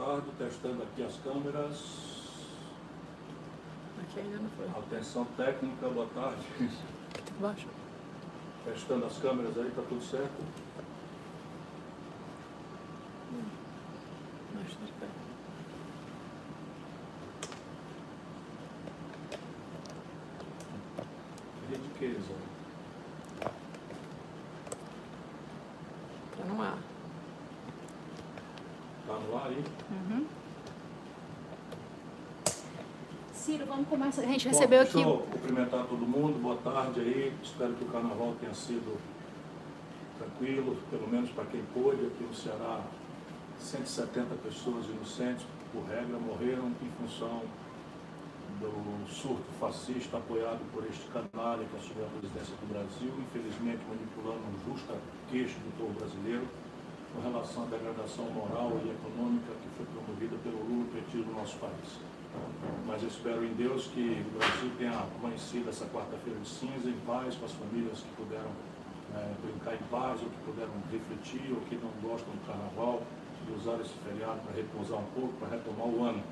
tarde, testando aqui as câmeras. Aqui ainda não foi. Atenção técnica, boa tarde. Baixa. Testando as câmeras aí, tá tudo certo? De pé. Rede que, Zé? Tá no ar. Tá no ar aí? Uhum. Ciro, vamos começar. A gente Bom, recebeu aqui. eu cumprimentar todo mundo, boa tarde aí. Espero que o carnaval tenha sido tranquilo, pelo menos para quem pôde. Aqui no Ceará, 170 pessoas inocentes, por regra, morreram em função do surto fascista apoiado por este canalha que assumiu a presidência do Brasil, infelizmente manipulando um justa queixa do povo brasileiro com relação à degradação moral e econômica que foi promovida pelo Lula petismo no nosso país. Mas eu espero em Deus que o Brasil tenha amanhecido essa quarta-feira de cinza em paz com as famílias que puderam eh, brincar em paz, ou que puderam refletir, ou que não gostam do carnaval, de usar esse feriado para repousar um pouco, para retomar o ano.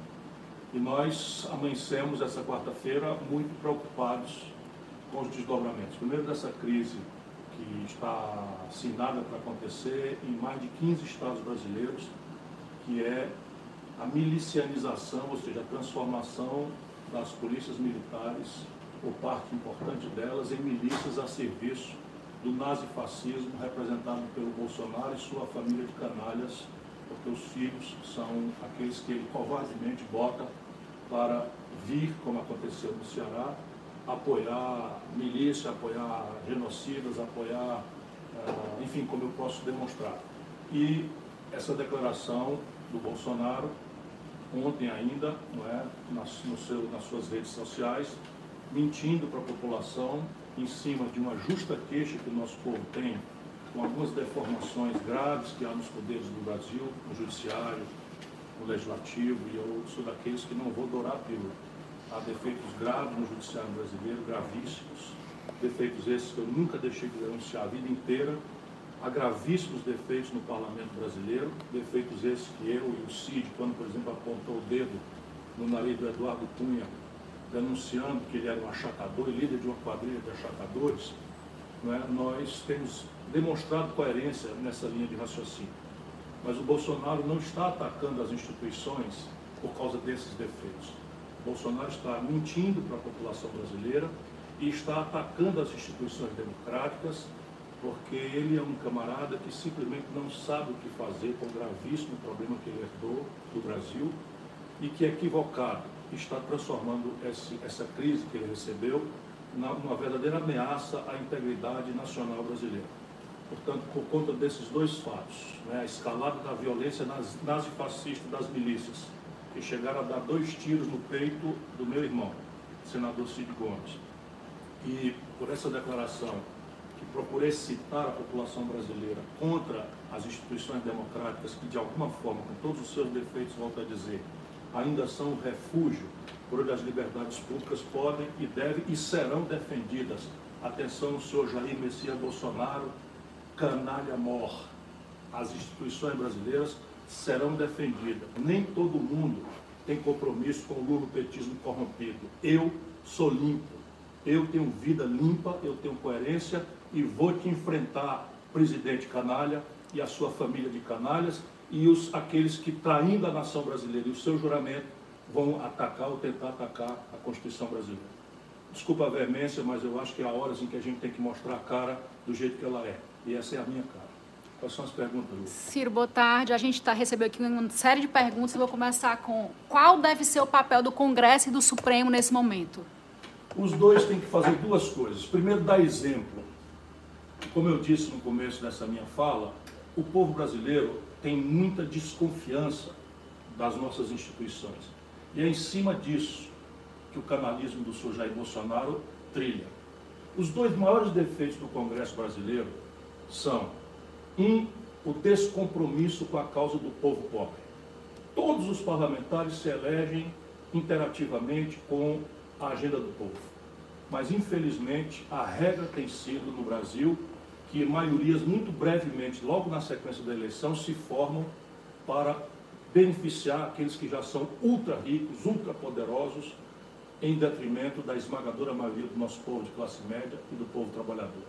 E nós amanhecemos essa quarta-feira muito preocupados com os desdobramentos. Primeiro dessa crise que está assinada para acontecer em mais de 15 estados brasileiros, que é a milicianização, ou seja, a transformação das polícias militares, ou parte importante delas, em milícias a serviço do nazifascismo representado pelo Bolsonaro e sua família de canalhas, porque os filhos são aqueles que ele covardemente bota para vir, como aconteceu no Ceará, apoiar milícia, apoiar genocidas, apoiar, eh, enfim, como eu posso demonstrar. E essa declaração do Bolsonaro, ontem ainda, não é, nas, no seu, nas suas redes sociais, mentindo para a população em cima de uma justa queixa que o nosso povo tem com algumas deformações graves que há nos poderes do Brasil, no judiciário, no legislativo, e eu sou daqueles que não vou dourar pílula. Há defeitos graves no judiciário brasileiro, gravíssimos, defeitos esses que eu nunca deixei de denunciar a vida inteira, há gravíssimos defeitos no parlamento brasileiro, defeitos esses que eu e o Cid, quando, por exemplo, apontou o dedo no nariz do Eduardo Cunha, denunciando que ele era um achacador e líder de uma quadrilha de achacadores, é? nós temos demonstrado coerência nessa linha de raciocínio. Mas o Bolsonaro não está atacando as instituições por causa desses defeitos. O Bolsonaro está mentindo para a população brasileira e está atacando as instituições democráticas, porque ele é um camarada que simplesmente não sabe o que fazer com o gravíssimo problema que ele herdou do Brasil e que é equivocado está transformando esse, essa crise que ele recebeu numa verdadeira ameaça à integridade nacional brasileira. Portanto, por conta desses dois fatos, né, a escalada da violência nazifascista das milícias, que chegaram a dar dois tiros no peito do meu irmão, senador Cid Gomes, e por essa declaração que procurei citar a população brasileira contra as instituições democráticas que, de alguma forma, com todos os seus defeitos, volto a dizer, ainda são um refúgio por onde as liberdades públicas podem e devem e serão defendidas. Atenção, senhor Jair Messias Bolsonaro, canalha mor. As instituições brasileiras serão defendidas. Nem todo mundo tem compromisso com o lulopetismo corrompido. Eu sou limpo. Eu tenho vida limpa, eu tenho coerência e vou te enfrentar, presidente canalha e a sua família de canalhas e os, aqueles que, traindo a nação brasileira e o seu juramento, vão atacar ou tentar atacar a Constituição brasileira. Desculpa a veemência, mas eu acho que há horas em que a gente tem que mostrar a cara do jeito que ela é. E essa é a minha cara. Quais são as perguntas, Lu? Ciro, boa tarde. A gente está recebendo aqui uma série de perguntas. Eu vou começar com qual deve ser o papel do Congresso e do Supremo nesse momento? Os dois têm que fazer duas coisas. Primeiro, dar exemplo. Como eu disse no começo dessa minha fala, o povo brasileiro tem muita desconfiança das nossas instituições. E é em cima disso que o canalismo do senhor Jair Bolsonaro trilha. Os dois maiores defeitos do Congresso brasileiro são, um, o descompromisso com a causa do povo pobre. Todos os parlamentares se elegem interativamente com a agenda do povo. Mas, infelizmente, a regra tem sido no Brasil que maiorias, muito brevemente, logo na sequência da eleição, se formam para beneficiar aqueles que já são ultra ricos, ultra poderosos, em detrimento da esmagadora maioria do nosso povo de classe média e do povo trabalhador.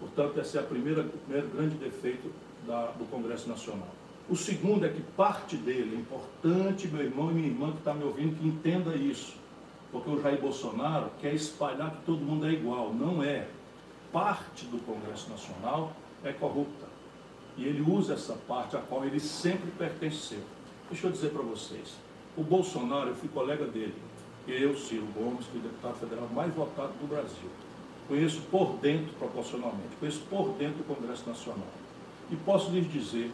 Portanto, esse é a primeira, o primeiro grande defeito da, do Congresso Nacional. O segundo é que parte dele, é importante, meu irmão e minha irmã que está me ouvindo, que entenda isso. Porque o Jair Bolsonaro quer espalhar que todo mundo é igual. Não é. Parte do Congresso Nacional é corrupta. E ele usa essa parte a qual ele sempre pertenceu. Deixa eu dizer para vocês. O Bolsonaro, eu fui colega dele. Eu, Ciro Gomes, o deputado federal mais votado do Brasil. Conheço por dentro, proporcionalmente, conheço por dentro do Congresso Nacional. E posso lhes dizer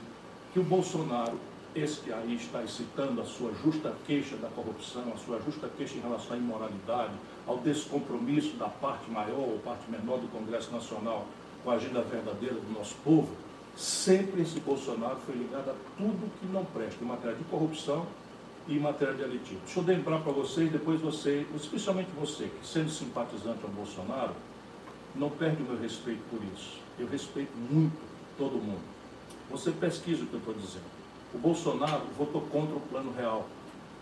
que o Bolsonaro, esse que aí está citando a sua justa queixa da corrupção, a sua justa queixa em relação à imoralidade, ao descompromisso da parte maior ou parte menor do Congresso Nacional com a agenda verdadeira do nosso povo, sempre esse Bolsonaro foi ligado a tudo que não presta, em matéria de corrupção e em matéria de elitivo. Deixa eu lembrar para vocês, depois você, especialmente você, que sendo simpatizante ao Bolsonaro, não perde o meu respeito por isso. Eu respeito muito todo mundo. Você pesquisa o que eu estou dizendo. O Bolsonaro votou contra o plano real.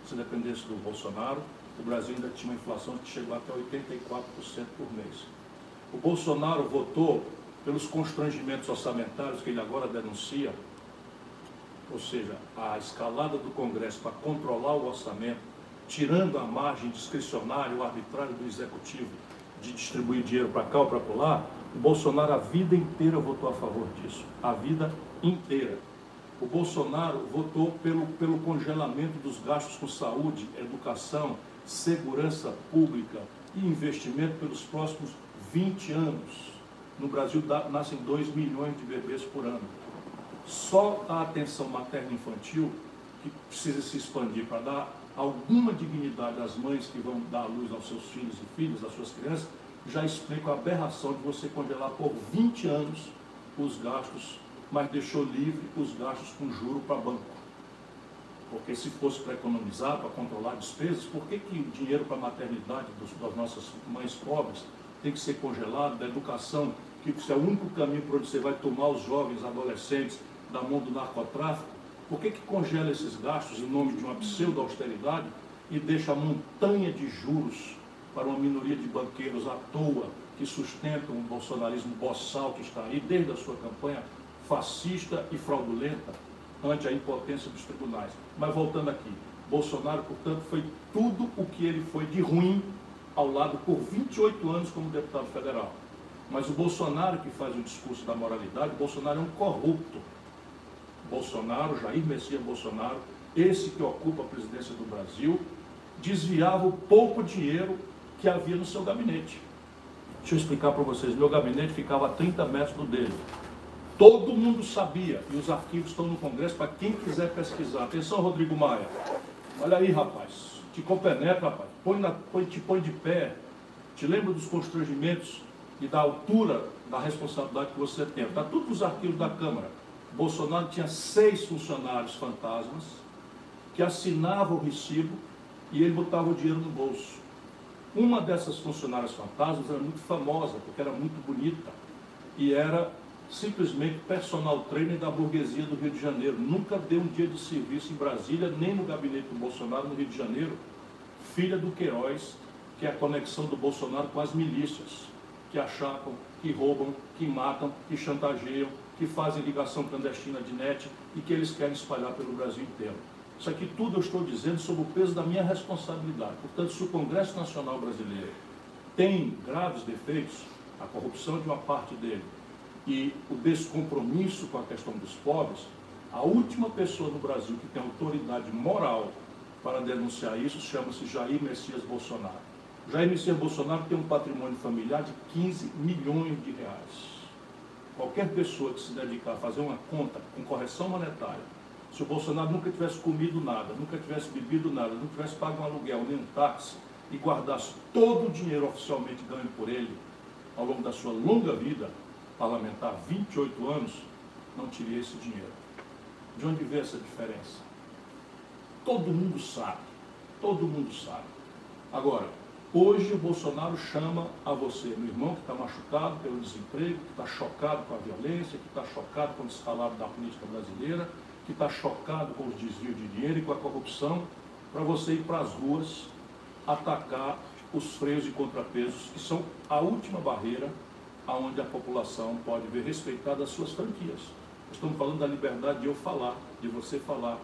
Se dependesse do Bolsonaro, o Brasil ainda tinha uma inflação que chegou até 84% por mês. O Bolsonaro votou pelos constrangimentos orçamentários que ele agora denuncia, ou seja, a escalada do Congresso para controlar o orçamento, tirando a margem discricionária ou arbitrária do Executivo de distribuir dinheiro para cá ou para lá, o Bolsonaro a vida inteira votou a favor disso. A vida inteira. O Bolsonaro votou pelo, pelo congelamento dos gastos com saúde, educação, segurança pública e investimento pelos próximos 20 anos. No Brasil nascem 2 milhões de bebês por ano. Só a atenção materno-infantil, que precisa se expandir para dar alguma dignidade às mães que vão dar luz aos seus filhos e filhas, às suas crianças, já explica a aberração de você congelar por 20 anos os gastos, mas deixou livre os gastos com juro para banco. Porque se fosse para economizar, para controlar despesas, por que, que o dinheiro para a maternidade dos, das nossas mães pobres tem que ser congelado, da educação, que é o único caminho para onde você vai tomar os jovens, adolescentes da mão do narcotráfico? Por que, que congela esses gastos em nome de uma pseudo-austeridade e deixa montanha de juros para uma minoria de banqueiros à toa que sustentam o bolsonarismo boçal que está aí desde a sua campanha fascista e fraudulenta ante a impotência dos tribunais. Mas voltando aqui, Bolsonaro, portanto, foi tudo o que ele foi de ruim ao lado por 28 anos como deputado federal. Mas o Bolsonaro que faz o discurso da moralidade, Bolsonaro é um corrupto. Bolsonaro, Jair Messias Bolsonaro, esse que ocupa a presidência do Brasil, desviava o pouco dinheiro que havia no seu gabinete. Deixa eu explicar para vocês, meu gabinete ficava a 30 metros do dele. Todo mundo sabia, e os arquivos estão no Congresso para quem quiser pesquisar. Atenção, Rodrigo Maia. Olha aí, rapaz. Te compenetra, rapaz. Põe na, põe, te põe de pé. Te lembra dos constrangimentos e da altura da responsabilidade que você tem. Está tudo nos arquivos da Câmara. Bolsonaro tinha seis funcionários fantasmas que assinavam o recibo e ele botava o dinheiro no bolso. Uma dessas funcionárias fantasmas era muito famosa, porque era muito bonita e era simplesmente personal trainer da burguesia do Rio de Janeiro. Nunca deu um dia de serviço em Brasília, nem no gabinete do Bolsonaro no Rio de Janeiro. Filha do Queiroz, que é a conexão do Bolsonaro com as milícias, que achapam, que roubam, que matam, que chantageiam, que fazem ligação clandestina de net e que eles querem espalhar pelo Brasil inteiro. Isso aqui tudo eu estou dizendo sob o peso da minha responsabilidade. Portanto, se o Congresso Nacional Brasileiro tem graves defeitos, a corrupção de uma parte dele e o descompromisso com a questão dos pobres, a última pessoa no Brasil que tem autoridade moral para denunciar isso chama-se Jair Messias Bolsonaro. Jair Messias Bolsonaro tem um patrimônio familiar de 15 milhões de reais. Qualquer pessoa que se dedicar a fazer uma conta com correção monetária se o Bolsonaro nunca tivesse comido nada, nunca tivesse bebido nada, não tivesse pago um aluguel nem um táxi e guardasse todo o dinheiro oficialmente ganho por ele ao longo da sua longa vida parlamentar, 28 anos, não teria esse dinheiro. De onde vem essa diferença? Todo mundo sabe, todo mundo sabe. Agora, hoje o Bolsonaro chama a você, meu irmão que está machucado pelo desemprego, que está chocado com a violência, que está chocado com o descalabro da política brasileira, que está chocado com os desvios de dinheiro e com a corrupção, para você ir para as ruas atacar os freios e contrapesos, que são a última barreira aonde a população pode ver respeitada as suas franquias. Estamos falando da liberdade de eu falar, de você falar,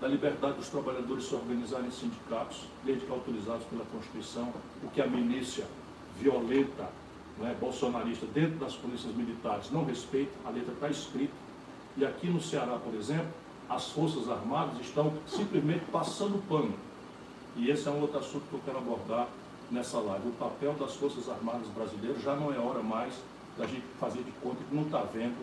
da liberdade dos trabalhadores se organizarem em sindicatos, desde que autorizados pela Constituição, o que a milícia violenta, não é, bolsonarista, dentro das polícias militares não respeita, a letra está escrita. E aqui no Ceará, por exemplo, as Forças Armadas estão simplesmente passando pano. E esse é um outro assunto que eu quero abordar nessa live. O papel das Forças Armadas brasileiras já não é hora mais da gente fazer de conta que não está vendo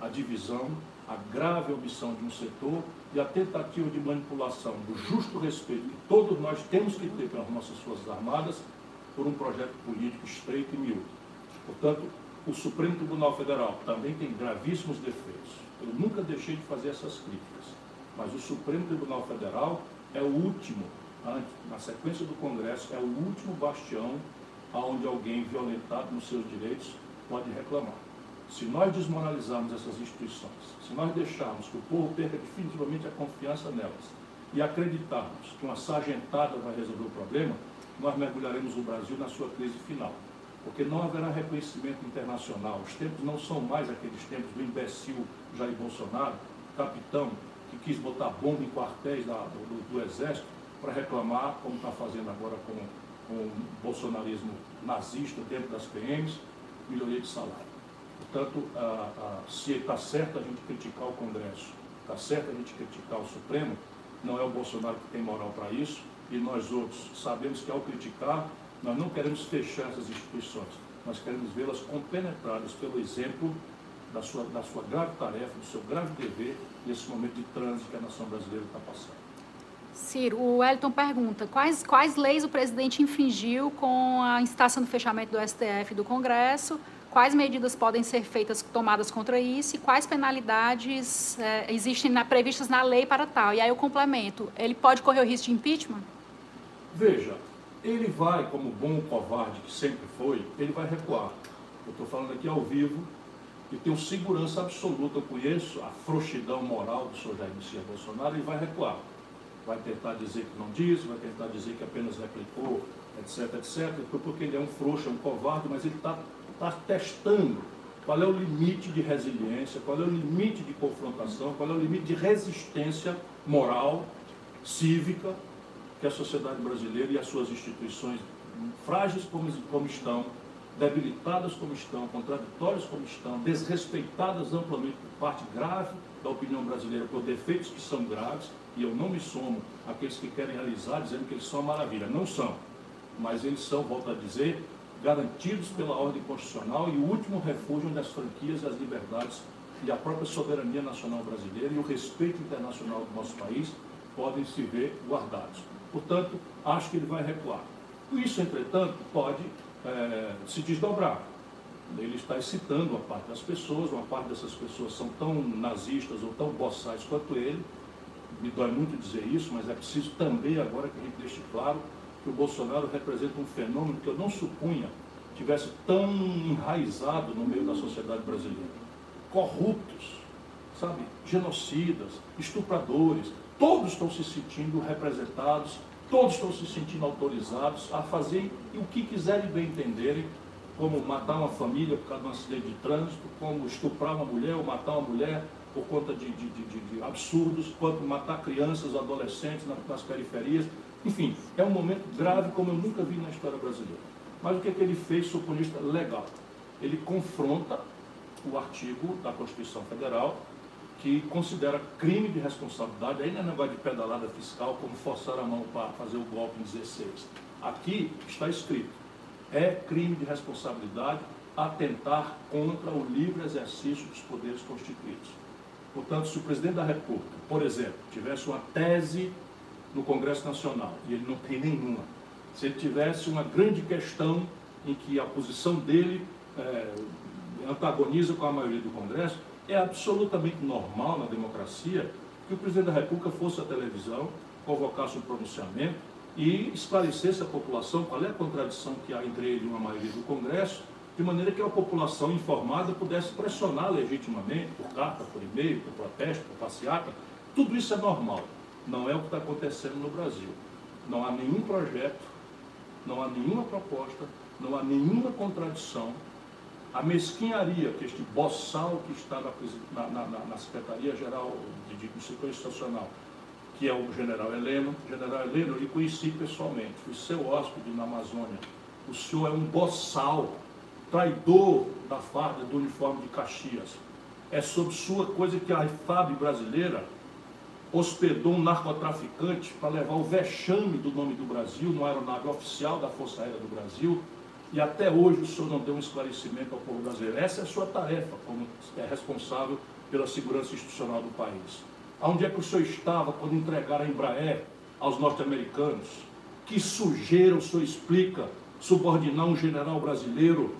a divisão, a grave omissão de um setor e a tentativa de manipulação do justo respeito que todos nós temos que ter pelas nossas Forças Armadas por um projeto político estreito e miúdo. Portanto, o Supremo Tribunal Federal também tem gravíssimos defeitos. Eu nunca deixei de fazer essas críticas. Mas o Supremo Tribunal Federal é o último na sequência do Congresso, é o último bastião onde alguém violentado nos seus direitos pode reclamar. Se nós desmoralizarmos essas instituições, se nós deixarmos que o povo perca definitivamente a confiança nelas e acreditarmos que uma sargentada vai resolver o problema, nós mergulharemos o Brasil na sua crise final. Porque não haverá reconhecimento internacional. Os tempos não são mais aqueles tempos do imbecil Jair Bolsonaro, capitão que quis botar bomba em quartéis da, do, do Exército para reclamar, como está fazendo agora com, com o bolsonarismo nazista dentro das PMs, melhoria de salário. Portanto, a, a, se está certo a gente criticar o Congresso, está certo a gente criticar o Supremo, não é o Bolsonaro que tem moral para isso, e nós outros sabemos que ao criticar, nós não queremos fechar essas instituições, nós queremos vê-las compenetradas pelo exemplo da sua, da sua grave tarefa, do seu grave dever nesse momento de trânsito que a nação brasileira está passando. Ciro, o Wellington pergunta: quais, quais leis o presidente infringiu com a incitação do fechamento do STF e do Congresso? Quais medidas podem ser feitas, tomadas contra isso? E quais penalidades é, existem na, previstas na lei para tal? E aí eu complemento: ele pode correr o risco de impeachment? Veja, ele vai, como bom covarde que sempre foi, ele vai recuar. Eu estou falando aqui ao vivo e tenho segurança absoluta, eu conheço a frouxidão moral do senhor Jair Messias Bolsonaro e vai recuar vai tentar dizer que não disse, vai tentar dizer que apenas replicou, etc, etc, porque ele é um frouxo, é um covarde, mas ele está tá testando qual é o limite de resiliência, qual é o limite de confrontação, qual é o limite de resistência moral, cívica, que a sociedade brasileira e as suas instituições, frágeis como, como estão, debilitadas como estão, contraditórias como estão, desrespeitadas amplamente por parte grave da opinião brasileira por defeitos que são graves, e eu não me somo àqueles que querem realizar dizendo que eles são maravilha. Não são. Mas eles são, volto a dizer, garantidos pela ordem constitucional e o último refúgio onde as franquias e as liberdades e a própria soberania nacional brasileira e o respeito internacional do nosso país podem se ver guardados. Portanto, acho que ele vai recuar. Isso, entretanto, pode é, se desdobrar. Ele está excitando uma parte das pessoas, uma parte dessas pessoas são tão nazistas ou tão boçais quanto ele, me dói muito dizer isso, mas é preciso também agora que a gente deixe claro que o Bolsonaro representa um fenômeno que eu não supunha tivesse tão enraizado no meio da sociedade brasileira. Corruptos, sabe, genocidas, estupradores, todos estão se sentindo representados, todos estão se sentindo autorizados a fazer o que quiserem bem entenderem, como matar uma família por causa de um acidente de trânsito, como estuprar uma mulher ou matar uma mulher por conta de, de, de, de absurdos, quanto matar crianças, adolescentes nas, nas, periferias. Enfim, é um momento grave como eu nunca vi na história brasileira. Mas o que, é que ele fez, suponista legal? Ele confronta o artigo da Constituição Federal que considera crime de responsabilidade, aí não é negócio de pedalada fiscal, como forçar a mão para fazer o golpe em 16. Aqui está escrito, é crime de responsabilidade atentar contra o livre exercício dos poderes constituídos. Portanto, se o presidente da República, por exemplo, tivesse uma tese no Congresso Nacional, e ele não tem nenhuma, se ele tivesse uma grande questão em que a posição dele é, antagoniza com a maioria do Congresso, é absolutamente normal na democracia que o presidente da República fosse à televisão, convocasse um pronunciamento e esclarecesse à população qual é a contradição que há entre ele e uma maioria do Congresso de maneira que a população informada pudesse pressionar legitimamente, por carta, por e-mail, por protesto, por passeata, Tudo isso é normal. Não é o que está acontecendo no Brasil. Não há nenhum projeto, não há nenhuma proposta, não há nenhuma contradição. A mesquinharia que este boçal que está na, na, na, na Secretaria-Geral de, de, Setor Institucional, que é o general Heleno, general Heleno eu lhe conheci pessoalmente, fui seu hóspede na Amazônia. O senhor é um boçal, traidor da farda do uniforme de Caxias. É sob sua coisa que a FAB brasileira hospedou um narcotraficante para levar o vexame do nome do Brasil numa aeronave oficial da Força Aérea do Brasil. E até hoje o senhor não deu um esclarecimento ao povo brasileiro. Essa é a sua tarefa como é responsável pela segurança institucional do país. Onde é que o senhor estava quando entregaram a Embraer aos norte-americanos? Que sujeira o senhor explica subordinar um general brasileiro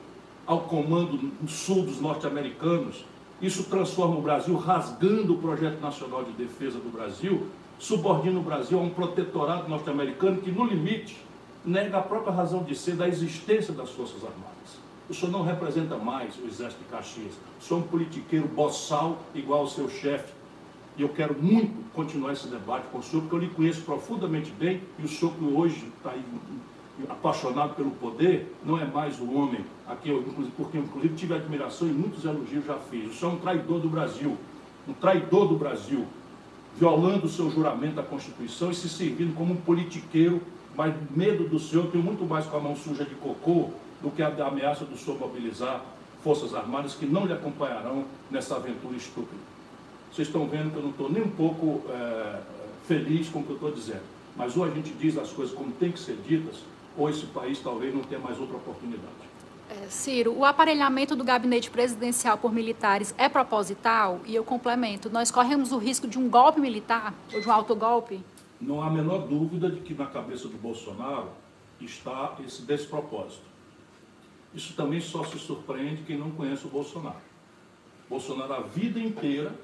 ao comando sul dos norte-americanos? Isso transforma o Brasil, rasgando o projeto nacional de defesa do Brasil, subordina o Brasil a um protetorado norte-americano que, no limite, nega a própria razão de ser da existência das Forças Armadas. O senhor não representa mais o Exército de Caxias. O senhor é um politiqueiro boçal igual ao seu chefe. E eu quero muito continuar esse debate com o senhor, porque eu lhe conheço profundamente bem e o senhor que hoje está aí apaixonado pelo poder, não é mais o homem a quem eu, porque inclusive tive admiração e muitos elogios já fiz. O senhor é um traidor do Brasil, um traidor do Brasil, violando o seu juramento à Constituição e se servindo como um politiqueiro, mas medo do senhor, tenho muito mais com a mão suja de cocô do que a ameaça do senhor mobilizar forças armadas que não lhe acompanharão nessa aventura estúpida. Vocês estão vendo que eu não estou nem um pouco é, feliz com o que eu estou dizendo. Mas ou a gente diz as coisas como tem que ser ditas, ou esse país talvez não tenha mais outra oportunidade. É, Ciro, o aparelhamento do gabinete presidencial por militares é proposital? E eu complemento, nós corremos o risco de um golpe militar ou de um autogolpe? Não há a menor dúvida de que na cabeça do Bolsonaro está esse despropósito. Isso também só se surpreende quem não conhece o Bolsonaro. Bolsonaro a vida inteira,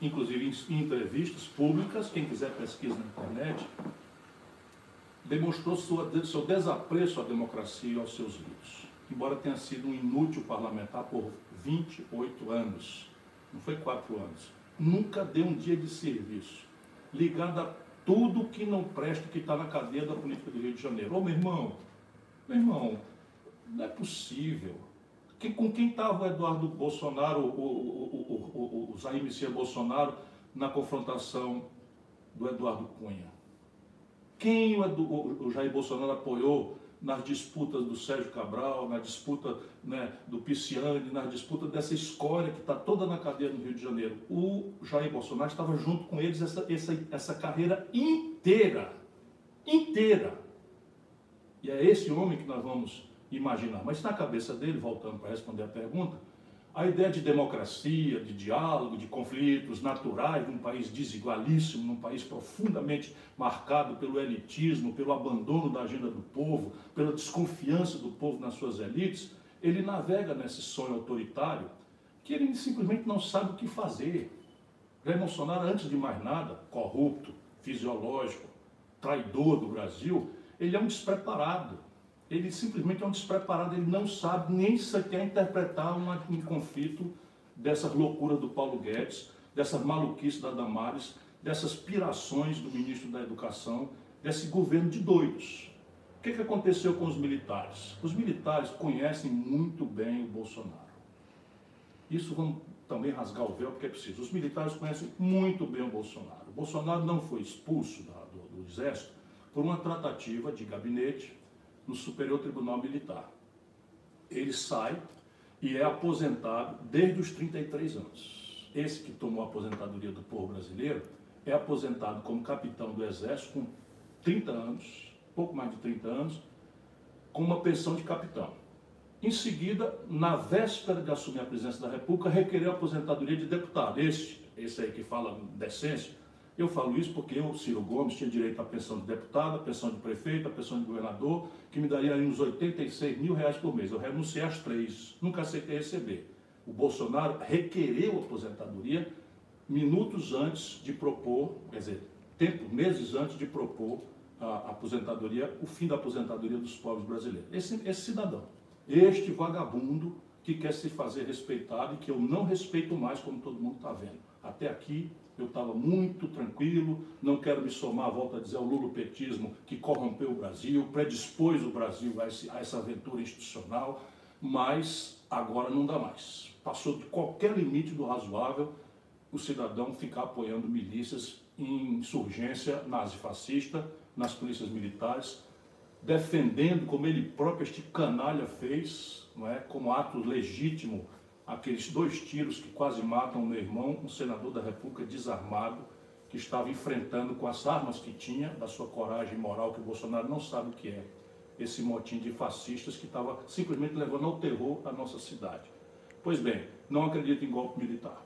inclusive em entrevistas públicas, quem quiser pesquisa na internet, demonstrou sua, seu desapreço à democracia e aos seus líderes. Embora tenha sido um inútil parlamentar por 28 anos, não foi quatro anos, nunca deu um dia de serviço, ligado a tudo que não presta, que está na cadeia da política do Rio de Janeiro. Ô meu irmão, meu irmão, não é possível. Que, com quem estava o Eduardo Bolsonaro, o, o, o, o, Jair Messias Bolsonaro, na confrontação do Eduardo Cunha? Quem o, o Jair Bolsonaro apoiou nas disputas do Sérgio Cabral, na disputa né, do Pisciani, na disputa dessa escória que está toda na cadeia no Rio de Janeiro. O Jair Bolsonaro estava junto com eles essa, essa, essa carreira inteira. Inteira. E é esse homem que nós vamos imaginar. Mas na cabeça dele, voltando para responder a pergunta, a ideia de democracia, de diálogo, de conflitos naturais num país desigualíssimo, num país profundamente marcado pelo elitismo, pelo abandono da agenda do povo, pela desconfiança do povo nas suas elites, ele navega nesse sonho autoritário que ele simplesmente não sabe o que fazer. Jair Bolsonaro, antes de mais nada, corrupto, fisiológico, traidor do Brasil, ele é um despreparado ele simplesmente é um despreparado, ele não sabe nem sequer interpretar um conflito dessas loucuras do Paulo Guedes, dessas maluquices da Damares, dessas pirações do ministro da Educação, desse governo de doidos. O que, que aconteceu com os militares? Os militares conhecem muito bem o Bolsonaro. Isso vamos também rasgar o véu porque é preciso. Os militares conhecem muito bem o Bolsonaro. O Bolsonaro não foi expulso da, do, do Exército por uma tratativa de gabinete no Superior Tribunal Militar. Ele sai e é aposentado desde os 33 anos. Esse que tomou a aposentadoria do povo brasileiro é aposentado como capitão do Exército com 30 anos, pouco mais de 30 anos, com uma pensão de capitão. Em seguida, na véspera de assumir a presidência da República, requereu a aposentadoria de deputado. Esse, esse aí que fala decência, eu falo isso porque eu, Ciro Gomes, tinha direito à pensão de deputado, à pensão de prefeito, à pensão de governador, que me daria uns 86 mil reais por mês. Eu renunciei às três, nunca aceitei receber. O Bolsonaro requereu a aposentadoria minutos antes de propor, quer dizer, tempo, meses antes de propor a aposentadoria, o fim da aposentadoria dos povos brasileiros. Esse, esse cidadão, este vagabundo que quer se fazer respeitado e que eu não respeito mais, como todo mundo está vendo. Até aqui eu estava muito tranquilo, não quero me somar, volto a dizer, ao lulopetismo que corrompeu o Brasil, predispôs o Brasil a, esse, a essa aventura institucional, mas agora não dá mais. Passou de qualquer limite do razoável o cidadão ficar apoiando milícias em insurgência nazifascista, nas polícias militares, defendendo, como ele próprio, este canalha fez, não é, como ato legítimo, aqueles dois tiros que quase matam meu irmão, um senador da República desarmado, que estava enfrentando com as armas que tinha, da sua coragem moral, que o Bolsonaro não sabe o que é, esse motim de fascistas que estava simplesmente levando ao terror a nossa cidade. Pois bem, não acredito em golpe militar.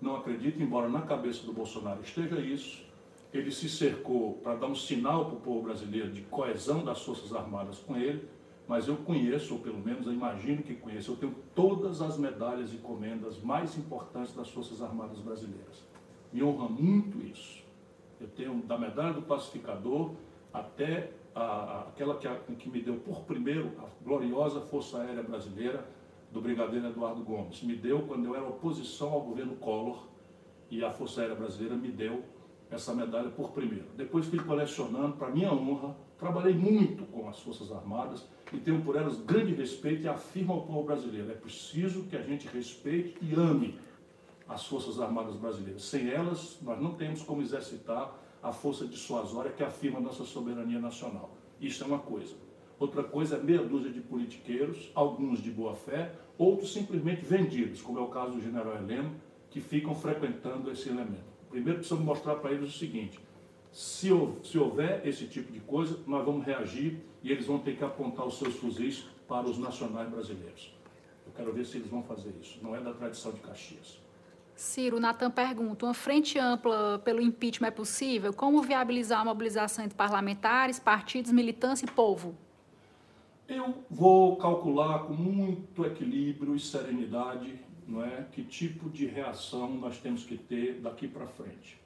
Não acredito, embora na cabeça do Bolsonaro esteja isso, ele se cercou para dar um sinal para o povo brasileiro de coesão das Forças Armadas com ele, mas eu conheço, ou pelo menos eu imagino que conheço, eu tenho todas as medalhas e comendas mais importantes das Forças Armadas brasileiras. Me honra muito isso. Eu tenho da medalha do pacificador até a, aquela que, a, que me deu por primeiro a gloriosa Força Aérea Brasileira do Brigadeiro Eduardo Gomes. Me deu quando eu era oposição ao governo Collor e a Força Aérea Brasileira me deu essa medalha por primeiro. Depois fui colecionando, para minha honra, trabalhei muito com as Forças Armadas e tenho por elas grande respeito e afirmo ao povo brasileiro, é preciso que a gente respeite e ame as Forças Armadas brasileiras. Sem elas, nós não temos como exercitar a força dissuasória que afirma nossa soberania nacional. Isso é uma coisa. Outra coisa é meia dúzia de politiqueiros, alguns de boa fé, outros simplesmente vendidos, como é o caso do general Heleno, que ficam frequentando esse elemento. Primeiro precisamos mostrar para eles o seguinte: se, se houver esse tipo de coisa, nós vamos reagir e eles vão ter que apontar os seus fuzis para os nacionais brasileiros. Eu quero ver se eles vão fazer isso. Não é da tradição de Caxias. Ciro, Natan pergunta: uma frente ampla pelo impeachment é possível? Como viabilizar a mobilização entre parlamentares, partidos, militância e povo? Eu vou calcular com muito equilíbrio e serenidade não é, que tipo de reação nós temos que ter daqui para frente.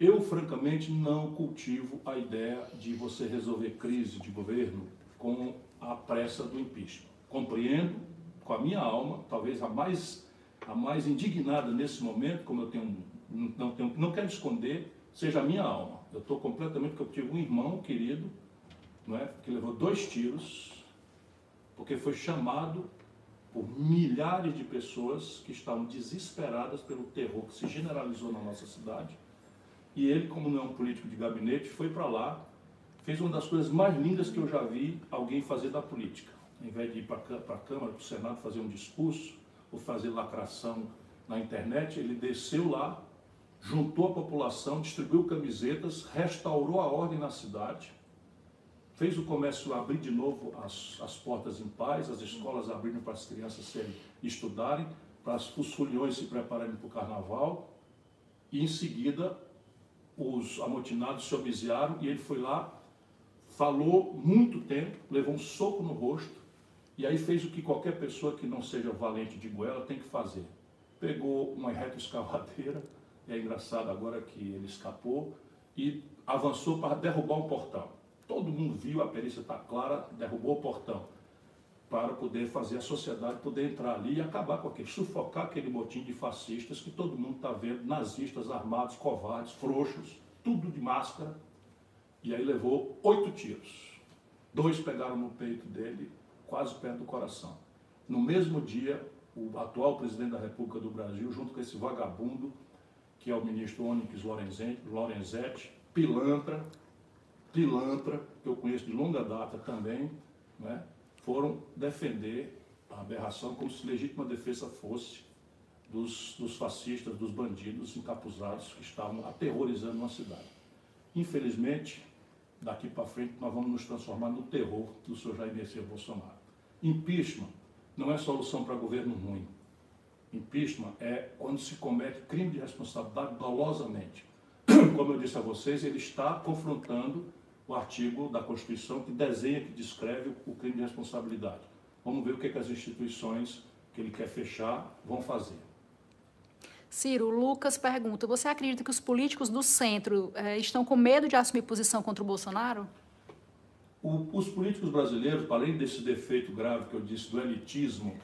Eu, francamente, não cultivo a ideia de você resolver crise de governo com a pressa do impeachment. Compreendo com a minha alma, talvez a mais, a mais indignada nesse momento, como eu tenho, não, tenho, não quero esconder, seja a minha alma. Eu estou completamente, porque eu tive um irmão querido, não é, que levou dois tiros, porque foi chamado por milhares de pessoas que estavam desesperadas pelo terror que se generalizou na nossa cidade. E ele, como não é um político de gabinete, foi para lá, fez uma das coisas mais lindas que eu já vi alguém fazer da política. Ao invés de ir para a Câmara, para o Senado fazer um discurso ou fazer lacração na internet, ele desceu lá, juntou a população, distribuiu camisetas, restaurou a ordem na cidade fez o comércio abrir de novo as, as portas em paz, as escolas abrindo para as crianças serem, estudarem, para os foliões se prepararem para o carnaval, e em seguida os amotinados se obsearam e ele foi lá, falou muito tempo, levou um soco no rosto, e aí fez o que qualquer pessoa que não seja valente de goela tem que fazer. Pegou uma retroescavadeira, é engraçado agora que ele escapou, e avançou para derrubar um portal. Todo mundo viu, a perícia está clara, derrubou o portão para poder fazer a sociedade poder entrar ali e acabar com aquele, sufocar aquele motim de fascistas que todo mundo está vendo, nazistas armados, covardes, frouxos, tudo de máscara. E aí levou oito tiros. Dois pegaram no peito dele, quase perto do coração. No mesmo dia, o atual presidente da República do Brasil, junto com esse vagabundo, que é o ministro Onyx Lorenzetti, pilantra, pilantra, que eu conheço de longa data também, né, foram defender a aberração como se legítima defesa fosse dos, dos fascistas, dos bandidos encapuzados que estavam aterrorizando uma cidade. Infelizmente, daqui para frente nós vamos nos transformar no terror do senhor Jair Messias Bolsonaro. Impeachment não é solução para governo ruim. Impeachment é quando se comete crime de responsabilidade dolosamente. Como eu disse a vocês, ele está confrontando o artigo da Constituição que desenha, que descreve o crime de responsabilidade. Vamos ver o que, é que as instituições que ele quer fechar vão fazer. Ciro, Lucas pergunta: você acredita que os políticos do centro eh, estão com medo de assumir posição contra o Bolsonaro? O, os políticos brasileiros, além desse defeito grave que eu disse do elitismo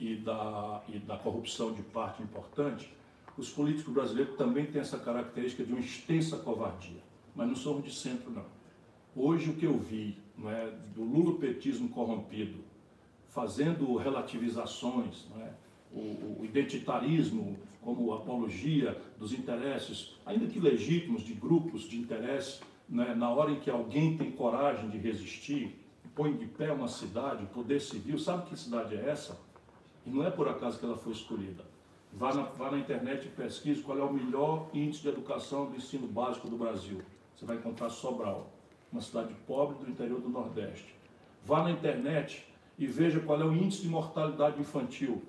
e da, e da corrupção de parte importante, Os políticos brasileiros também têm essa característica de uma extensa covardia, mas não somos de centro, não. Hoje, o que eu vi é, do lulopetismo corrompido, fazendo relativizações, é, o, o identitarismo como apologia dos interesses, ainda que legítimos, de grupos de interesse, né, na hora em que alguém tem coragem de resistir, põe de pé uma cidade, o poder civil, sabe que cidade é essa? E não é por acaso que ela foi escolhida. Vá na, vá na internet e pesquise qual é o melhor índice de educação do ensino básico do Brasil. Você vai encontrar Sobral, uma cidade pobre do interior do Nordeste. Vá na internet e veja qual é o índice de mortalidade infantil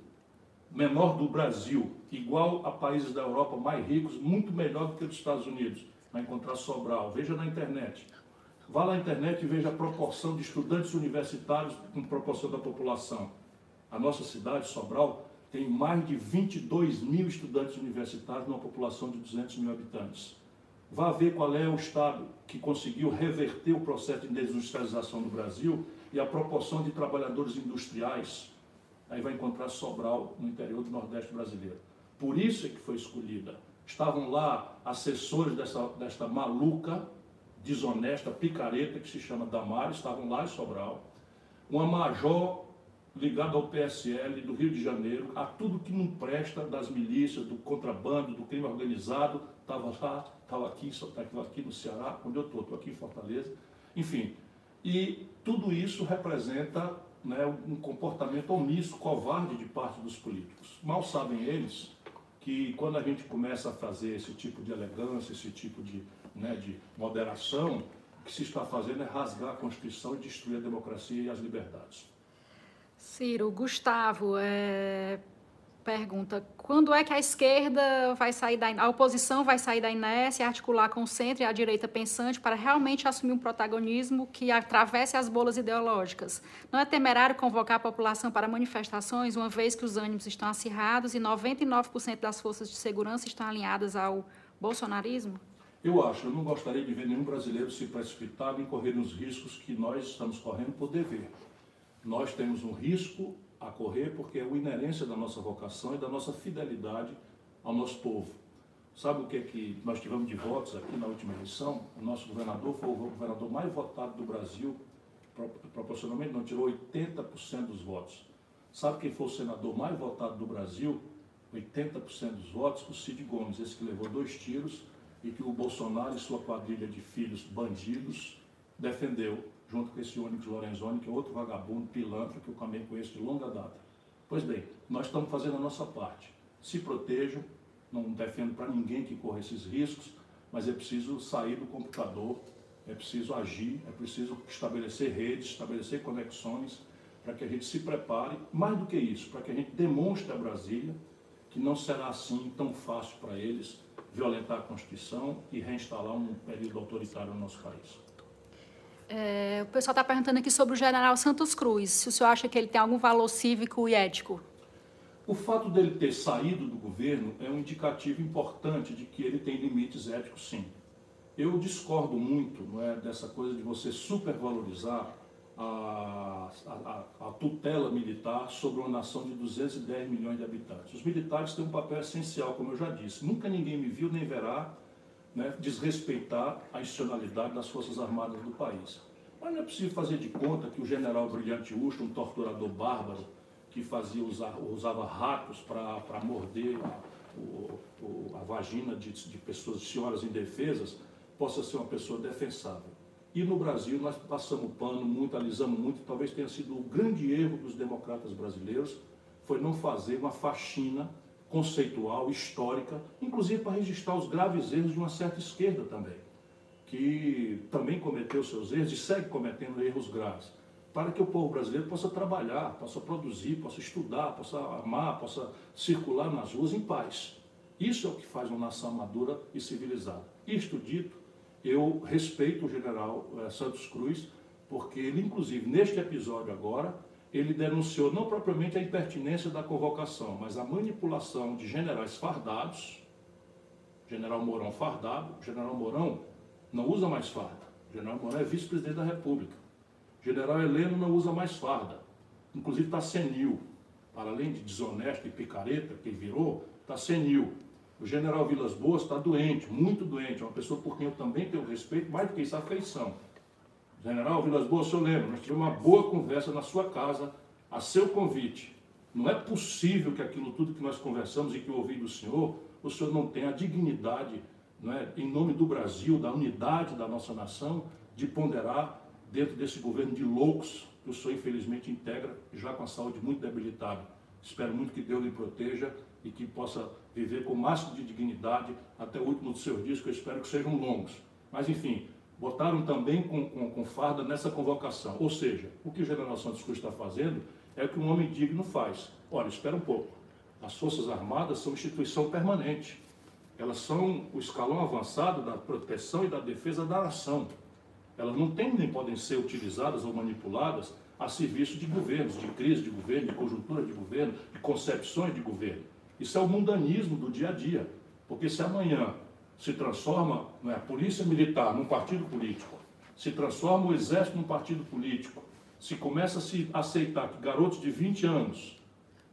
menor do Brasil, igual a países da Europa mais ricos, muito melhor do que dos Estados Unidos. Vai encontrar Sobral. Veja na internet. Vá lá na internet e veja a proporção de estudantes universitários com proporção da população. A nossa cidade, Sobral, tem mais de 22 mil estudantes universitários numa população de 200 mil habitantes. Vá ver qual é o estado que conseguiu reverter o processo de desindustrialização no Brasil e a proporção de trabalhadores industriais. Aí vai encontrar Sobral, no interior do Nordeste brasileiro. Por isso é que foi escolhida. Estavam lá assessores dessa, desta maluca, desonesta, picareta que se chama Damares, estavam lá em Sobral. Uma major ligado ao PSL do Rio de Janeiro, a tudo que não presta das milícias, do contrabando, do crime organizado, estava lá, estava aqui, estava aqui no Ceará, onde eu estou, estou aqui em Fortaleza, enfim. E tudo isso representa né, um comportamento omisso, covarde de parte dos políticos. Mal sabem eles que quando a gente começa a fazer esse tipo de elegância, esse tipo de, né, de moderação, o que se está fazendo é rasgar a Constituição e destruir a democracia e as liberdades. Ciro, Gustavo, é, pergunta: quando é que a esquerda vai sair da a oposição vai sair da inércia, articular com o centro e a direita pensante para realmente assumir um protagonismo que atravesse as bolas ideológicas? Não é temerário convocar a população para manifestações, uma vez que os ânimos estão acirrados e 99% das forças de segurança estão alinhadas ao bolsonarismo? Eu acho, eu não gostaria de ver nenhum brasileiro se precipitar em correr os riscos que nós estamos correndo por dever nós temos um risco a correr porque é uma inerência da nossa vocação e da nossa fidelidade ao nosso povo. Sabe o que é que nós tivemos de votos aqui na última eleição? O nosso governador foi o governador mais votado do Brasil, proporcionalmente não tirou 80% dos votos. Sabe quem foi o senador mais votado do Brasil? 80% dos votos, o Cid Gomes, esse que levou dois tiros e que o Bolsonaro e sua quadrilha de filhos bandidos defendeu junto com esse Onyx Lorenzoni, que é outro vagabundo, pilantra, que eu também conheço de longa data. Pois bem, nós estamos fazendo a nossa parte. Se protejam, não defendo para ninguém que corra esses riscos, mas é preciso sair do computador, é preciso agir, é preciso estabelecer redes, estabelecer conexões, para que a gente se prepare, mais do que isso, para que a gente demonstre a Brasília que não será assim tão fácil para eles violentar a Constituição e reinstalar um período autoritário no nosso país. É, o pessoal está perguntando aqui sobre o general Santos Cruz, se o senhor acha que ele tem algum valor cívico e ético. O fato dele ter saído do governo é um indicativo importante de que ele tem limites éticos, sim. Eu discordo muito não é, dessa coisa de você supervalorizar a, a, a, tutela militar sobre uma nação de 210 milhões de habitantes. Os militares têm um papel essencial, como eu já disse. Nunca ninguém me viu nem verá né, desrespeitar a institucionalidade das Forças Armadas do país. Mas não é possível fazer de conta que o general Brilhante Usto, um torturador bárbaro, que fazia usar, usava ratos para morder a, o, o, a vagina de, de pessoas, de senhoras indefesas, possa ser uma pessoa defensável. E no Brasil nós passamos pano muito, alisamos muito, talvez tenha sido o grande erro dos democratas brasileiros, foi não fazer uma faxina conceitual, histórica, inclusive para registrar os graves erros de uma certa esquerda também, que também cometeu seus erros e segue cometendo erros graves, para que o povo brasileiro possa trabalhar, possa produzir, possa estudar, possa amar, possa circular nas ruas em paz. Isso é o que faz uma nação madura e civilizada. Isto dito, eu respeito o general eh, Santos Cruz, porque ele, inclusive, neste episódio agora, ele denunciou não propriamente a impertinência da convocação, mas a manipulação de generais fardados, general Mourão fardado, general Mourão não usa mais farda, general Mourão é vice-presidente da República, general Heleno não usa mais farda, inclusive está senil, para além de desonesto e picareta que virou, está senil. O general Vilas Boas está doente, muito doente, é uma pessoa por quem eu também tenho respeito, mais do que isso, afeição. General Vilas Boas, eu lembro, nós tivemos uma boa conversa na sua casa, a seu convite. Não é possível que aquilo tudo que nós conversamos e que eu ouvi do senhor, o senhor não tenha a dignidade, não é, em nome do Brasil, da unidade da nossa nação, de ponderar dentro desse governo de loucos que o senhor infelizmente integra, já com a saúde muito debilitada. Espero muito que Deus lhe proteja e que possa viver com o máximo de dignidade até o último dos seus dias, que eu espero que sejam longos. Mas, enfim, botaram também com, com, com farda nessa convocação. Ou seja, o que o general Santos Cruz está fazendo é o que um homem digno faz. Olha, espera um pouco. As Forças Armadas são instituição permanente. Elas são o escalão avançado da proteção e da defesa da nação. Elas não têm nem podem ser utilizadas ou manipuladas a serviço de governos, de crise de governo, de conjuntura de governo, de concepções de governo. Isso é o mundanismo do dia a dia. Porque se amanhã se transforma é, a polícia militar num partido político, se transforma o exército num partido político, se começa a se aceitar que garotos de 20 anos,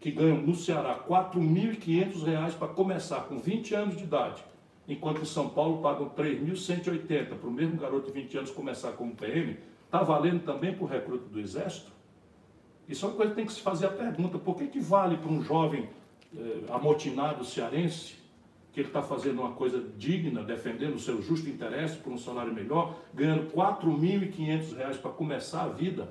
que ganham no Ceará R$ 4.500 para começar com 20 anos de idade, enquanto em São Paulo pagam 3.180 para o mesmo garoto de 20 anos começar como PM, está valendo também para o recruto do Exército? Isso é uma coisa que tem que se fazer a pergunta, por que, que vale para um jovem eh, amotinado cearense, que ele está fazendo uma coisa digna, defendendo o seu justo interesse por um salário melhor, ganhando R$ 4.500 para começar a vida,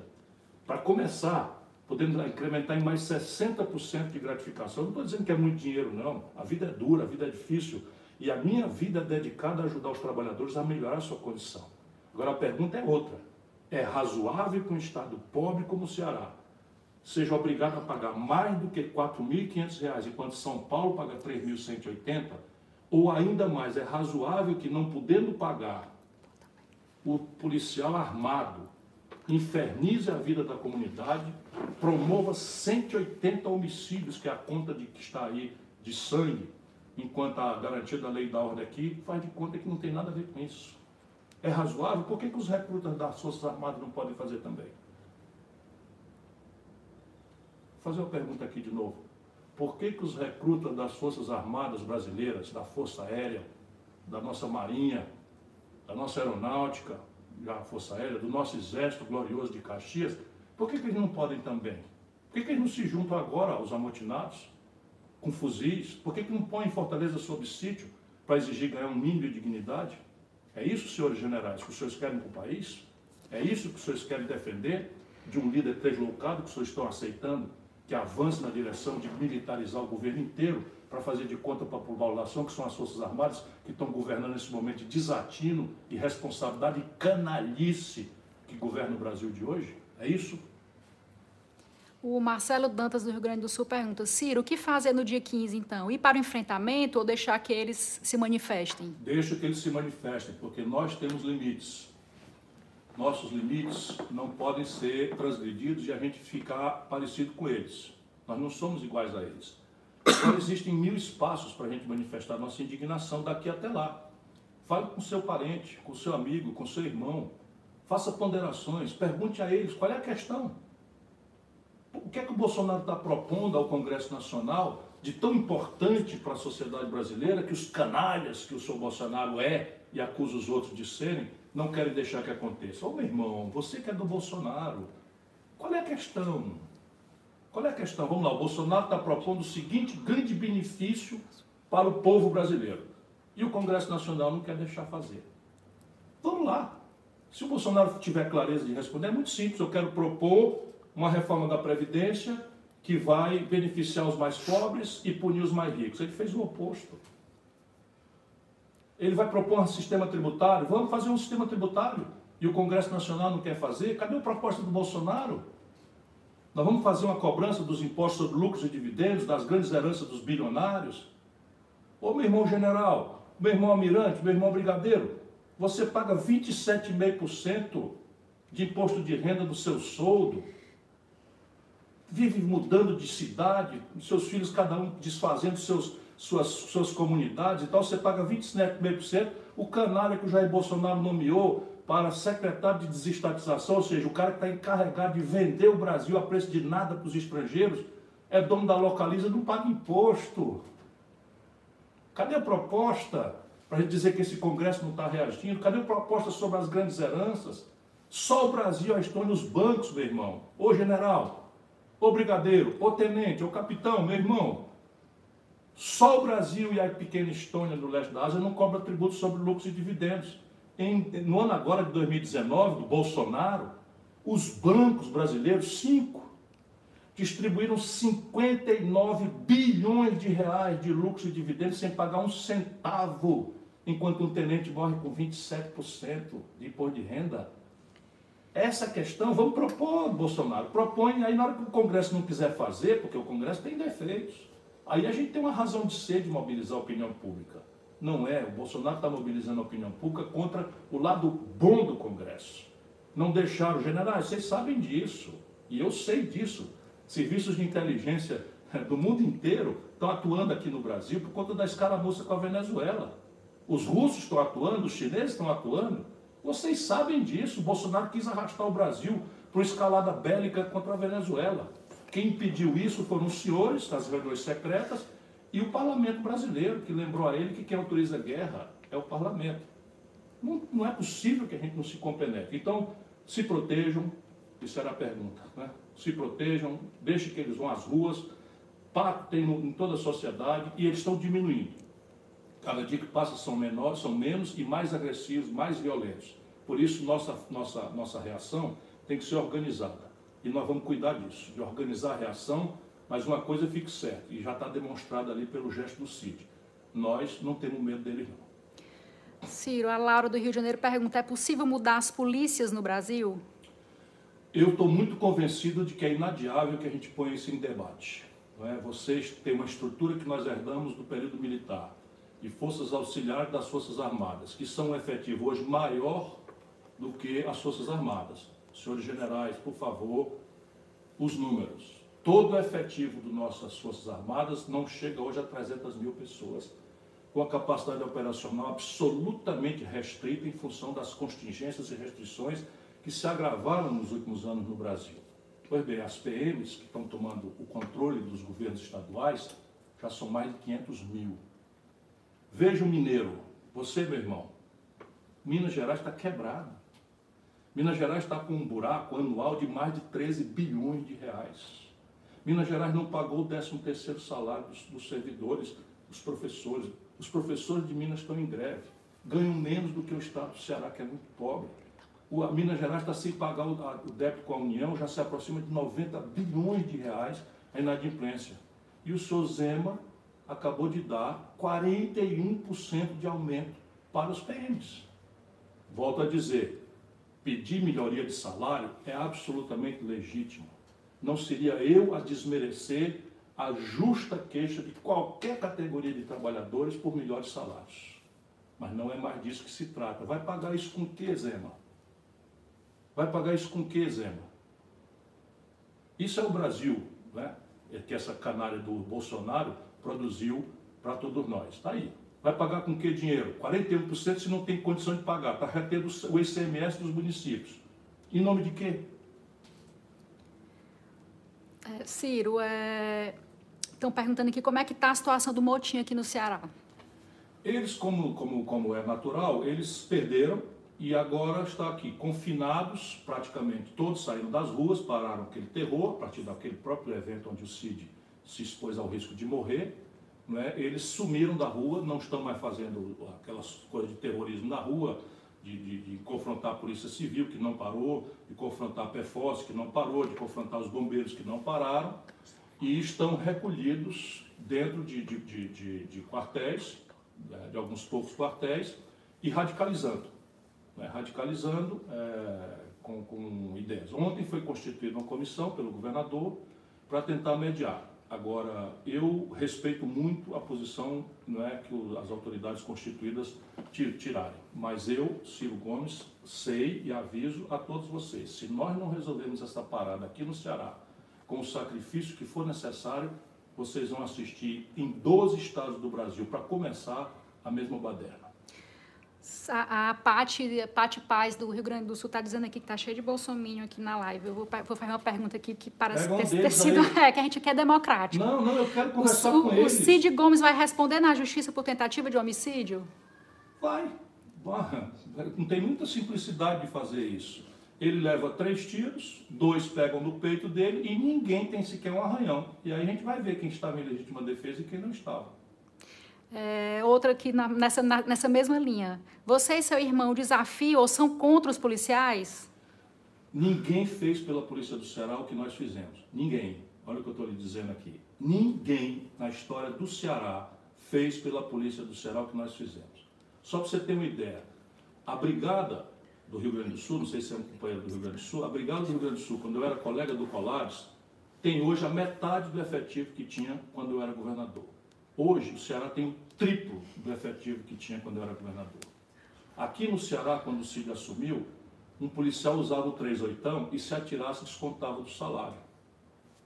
para começar, podendo incrementar em mais 60% de gratificação. Não estou dizendo que é muito dinheiro, não. A vida é dura, a vida é difícil. E a minha vida é dedicada a ajudar os trabalhadores a melhorar a sua condição. Agora a pergunta é outra. É razoável que um estado pobre como o Ceará seja obrigado a pagar mais do que R$ 4.500, enquanto São Paulo paga R$ 3.180? Ou ainda mais, é razoável que não podendo pagar, o policial armado infernize a vida da comunidade, promova 180 homicídios, que é a conta de que está aí de sangue, enquanto a garantia da lei da ordem aqui faz de conta que não tem nada a ver com isso. É razoável? Por que, que os recrutas das Forças Armadas não podem fazer também? Vou fazer uma pergunta aqui de novo. Por que, que os recrutas das Forças Armadas brasileiras, da Força Aérea, da nossa Marinha, da nossa Aeronáutica, da Força Aérea, do nosso Exército Glorioso de Caxias, por que, que eles não podem também? Por que, que eles não se juntam agora aos amotinados, com fuzis? Por que, que não põem Fortaleza sob sítio para exigir ganhar um mínimo de dignidade? É isso, senhores generais, que os senhores querem para o país? É isso que os senhores querem defender de um líder deslocado que os senhores estão aceitando, que avance na direção de militarizar o governo inteiro para fazer de conta para a população, que são as Forças Armadas, que estão governando nesse momento de desatino, irresponsabilidade e canalice que governa o Brasil de hoje? É isso? O Marcelo Dantas, do Rio Grande do Sul, pergunta: Ciro, o que fazer no dia 15, então? Ir para o enfrentamento ou deixar que eles se manifestem? Deixa que eles se manifestem, porque nós temos limites. Nossos limites não podem ser transgredidos e a gente ficar parecido com eles. Nós não somos iguais a eles. Então, existem mil espaços para a gente manifestar nossa indignação daqui até lá. Fale com seu parente, com seu amigo, com seu irmão. Faça ponderações, pergunte a eles qual é a questão. O que é que o Bolsonaro está propondo ao Congresso Nacional de tão importante para a sociedade brasileira que os canalhas que o senhor Bolsonaro é e acusa os outros de serem, não querem deixar que aconteça? Ô meu irmão, você que é do Bolsonaro, qual é a questão? Qual é a questão? Vamos lá, o Bolsonaro está propondo o seguinte grande benefício para o povo brasileiro. E o Congresso Nacional não quer deixar fazer. Vamos lá. Se o Bolsonaro tiver clareza de responder, é muito simples. Eu quero propor uma reforma da Previdência que vai beneficiar os mais pobres e punir os mais ricos. Ele fez o oposto. Ele vai propor um sistema tributário. Vamos fazer um sistema tributário. E o Congresso Nacional não quer fazer. Cadê a proposta do Bolsonaro? Nós vamos fazer uma cobrança dos impostos sobre lucros e dividendos, das grandes heranças dos bilionários? Ô meu irmão general, meu irmão almirante, meu irmão brigadeiro, você paga 27,5% de imposto de renda do seu soldo, vive mudando de cidade, seus filhos cada um desfazendo seus, suas, suas comunidades e tal, você paga 27,5%, o canalha que o Jair Bolsonaro nomeou para secretário de desestatização, ou seja, o cara que está encarregado de vender o Brasil a preço de nada para os estrangeiros, é dono da localiza, não paga imposto. Cadê a proposta para a gente dizer que esse Congresso não está reagindo? Cadê a proposta sobre as grandes heranças? Só o Brasil, a Estônia, os bancos, meu irmão. Ô general, ô brigadeiro, ô tenente, ô capitão, meu irmão. Só o Brasil e a pequena Estônia do leste da Ásia não cobram tributo sobre lucros e dividendos. Em, no ano agora de 2019, do Bolsonaro, os bancos brasileiros, cinco, distribuíram 59 bilhões de reais de lucros e dividendos sem pagar um centavo, enquanto um tenente morre com 27% de imposto de renda. Essa questão, vamos propor, Bolsonaro, propõe, aí na hora que o Congresso não quiser fazer, porque o Congresso tem defeitos, aí a gente tem uma razão de ser de mobilizar a opinião pública. Não é, o Bolsonaro está mobilizando a opinião pública contra o lado bom do Congresso. Não deixaram, generais, vocês sabem disso, e eu sei disso. Serviços de inteligência eh, do mundo inteiro estão atuando aqui no Brasil por conta da escaramuça com a Venezuela. Os russos estão atuando, os chineses estão atuando. Vocês sabem disso. O Bolsonaro quis arrastar o Brasil para uma escalada bélica contra a Venezuela. Quem impediu isso foram os senhores das reuniões secretas e o parlamento brasileiro, que lembrou a ele que quem autoriza a guerra é o parlamento. Não, não é possível que a gente não se compenetre. Então, se protejam, isso era a pergunta. Né? Se protejam, deixem que eles vão às ruas, pactem em toda a sociedade e eles estão diminuindo. Cada dia que passa são menores, são menos e mais agressivos, mais violentos. Por isso, nossa, nossa, nossa reação tem que ser organizada. E nós vamos cuidar disso, de organizar a reação, mas uma coisa fique certa, e já está demonstrada ali pelo gesto do CID. Nós não temos medo deles, não. Ciro, a Laura do Rio de Janeiro pergunta: é possível mudar as polícias no Brasil? Eu estou muito convencido de que é inadiável que a gente ponha isso em debate. É? Vocês têm uma estrutura que nós herdamos do período militar e forças auxiliares das Forças Armadas, que são um efetivo hoje maior do que as Forças Armadas. Senhores generais, por favor, os números. Todo o efetivo das nossas Forças Armadas não chega hoje a 300 mil pessoas, com a capacidade operacional absolutamente restrita em função das contingências e restrições que se agravaram nos últimos anos no Brasil. Pois bem, as PMs que estão tomando o controle dos governos estaduais já são mais de 500 mil. Veja o mineiro, você, meu irmão, Minas Gerais está quebrado. Minas Gerais está com um buraco anual de mais de 13 bilhões de reais. Minas Gerais não pagou o 13 terceiro salário dos, dos servidores, dos professores. Os professores de Minas estão em greve. Ganham menos do que o estado do Ceará, que é muito pobre. O, a Minas Gerais está sem pagar o, a, o débito com a União, já se aproxima de 90 bilhões de reais a inadimplência. E o senhor Zema acabou de dar 41% de aumento para os PMs. Volto a dizer, pedir melhoria de salário é absolutamente legítimo. Não seria eu a desmerecer a justa queixa de qualquer categoria de trabalhadores por melhores salários. Mas não é mais disso que se trata. Vai pagar isso com que, Zema? Vai pagar isso com que, Zema? Isso é o Brasil, né? É que essa canalha do Bolsonaro produziu para todos nós. Está aí. Vai pagar com que dinheiro? 41% se não tem condição de pagar, para reter o ICMS dos municípios. Em nome de quê? É, Ciro, é... estão perguntando aqui como é que está a situação do motim aqui no Ceará. Eles, como, como, como é natural, eles perderam e agora está aqui, confinados, praticamente todos saíram das ruas, pararam aquele terror, a partir daquele próprio evento onde o Cid se expôs ao risco de morrer, né? eles sumiram da rua, não estão mais fazendo aquelas coisas de terrorismo na rua, de, de, de, confrontar a Polícia Civil, que não parou, de confrontar a PFOS, que não parou, de confrontar os bombeiros, que não pararam, e estão recolhidos dentro de, de, quartéis, né, de alguns poucos quartéis, e radicalizando né, radicalizando é, com, com ideias. Ontem foi constituída uma comissão pelo governador para tentar mediar. Agora, eu respeito muito a posição não é, que as autoridades constituídas tirarem, mas eu, Ciro Gomes, sei e aviso a todos vocês: se nós não resolvermos essa parada aqui no Ceará, com o sacrifício que for necessário, vocês vão assistir em 12 estados do Brasil, para começar, a mesma baderna. A, a Pati, Pati Paz, do Rio Grande do Sul, está dizendo aqui que está cheio de bolsominion aqui na live. Eu vou, vou fazer uma pergunta aqui que parece ter, ter sido... É, que a gente quer democrático. Não, não, eu quero conversar o, com eles. O Cid Gomes vai responder na justiça por tentativa de homicídio? Vai. Não tem muita simplicidade de fazer isso. Ele leva três tiros, dois pegam no peito dele e ninguém tem sequer um arranhão. E aí a gente vai ver quem estava em legítima defesa e quem não estava. É, outra aqui na, nessa, na, nessa mesma linha. Você e seu irmão desafiam ou são contra os policiais? Ninguém fez pela Polícia do Ceará o que nós fizemos. Ninguém. Olha o que eu estou lhe dizendo aqui. Ninguém na história do Ceará fez pela Polícia do Ceará o que nós fizemos. Só para você ter uma ideia. A Brigada do Rio Grande do Sul, não sei se é um companheiro do Rio Grande do Sul, a Brigada do Rio Grande do Sul, quando eu era colega do Colares, tem hoje a metade do efetivo que tinha quando eu era governador. Hoje, o Ceará tem o triplo do efetivo que tinha quando eu era governador. Aqui no Ceará, quando o Cid assumiu, um policial usava o 38 e se atirasse, descontava do salário.